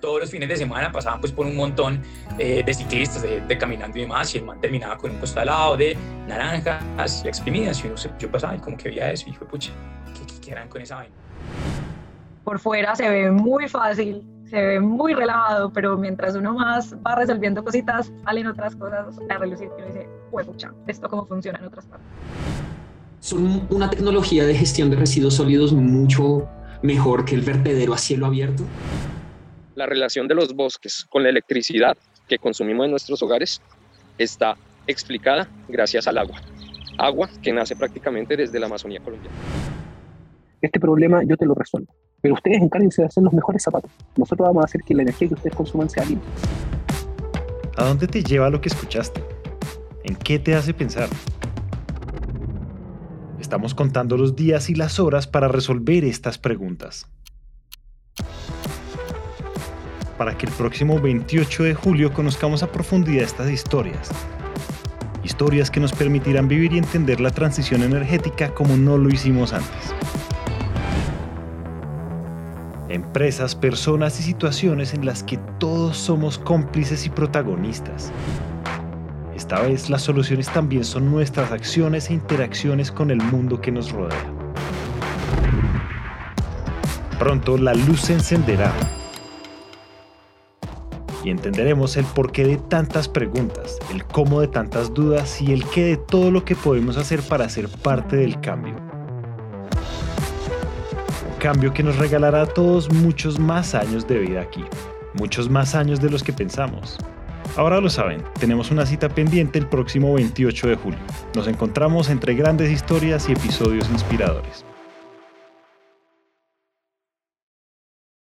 todos los fines de semana pasaban pues por un montón eh, de ciclistas, de, caminando y demás, y el man terminaba con un costalado de naranjas exprimidas, y uno se, yo pasaba y como que veía eso, y dije, pucha, ¿qué, qué, con esa vaina? Por fuera se ve muy fácil, se ve muy relajado, pero mientras uno más va resolviendo cositas, salen otras cosas a relucir y uno dice, pucha, ¿esto cómo funciona en otras partes? Son una tecnología de gestión de residuos sólidos mucho mejor que el vertedero a cielo abierto la relación de los bosques con la electricidad que consumimos en nuestros hogares está explicada gracias al agua. Agua que nace prácticamente desde la Amazonía colombiana. Este problema yo te lo resuelvo, pero ustedes encárguense de hacer los mejores zapatos. Nosotros vamos a hacer que la energía que ustedes consuman sea limpia. ¿A dónde te lleva lo que escuchaste? ¿En qué te hace pensar? Estamos contando los días y las horas para resolver estas preguntas. Para que el próximo 28 de julio conozcamos a profundidad estas historias. Historias que nos permitirán vivir y entender la transición energética como no lo hicimos antes. Empresas, personas y situaciones en las que todos somos cómplices y protagonistas. Esta vez las soluciones también son nuestras acciones e interacciones con el mundo que nos rodea. Pronto la luz se encenderá y entenderemos el porqué de tantas preguntas, el cómo de tantas dudas y el qué de todo lo que podemos hacer para ser parte del cambio. Un cambio que nos regalará a todos muchos más años de vida aquí, muchos más años de los que pensamos. Ahora lo saben, tenemos una cita pendiente el próximo 28 de julio. Nos encontramos entre grandes historias y episodios inspiradores.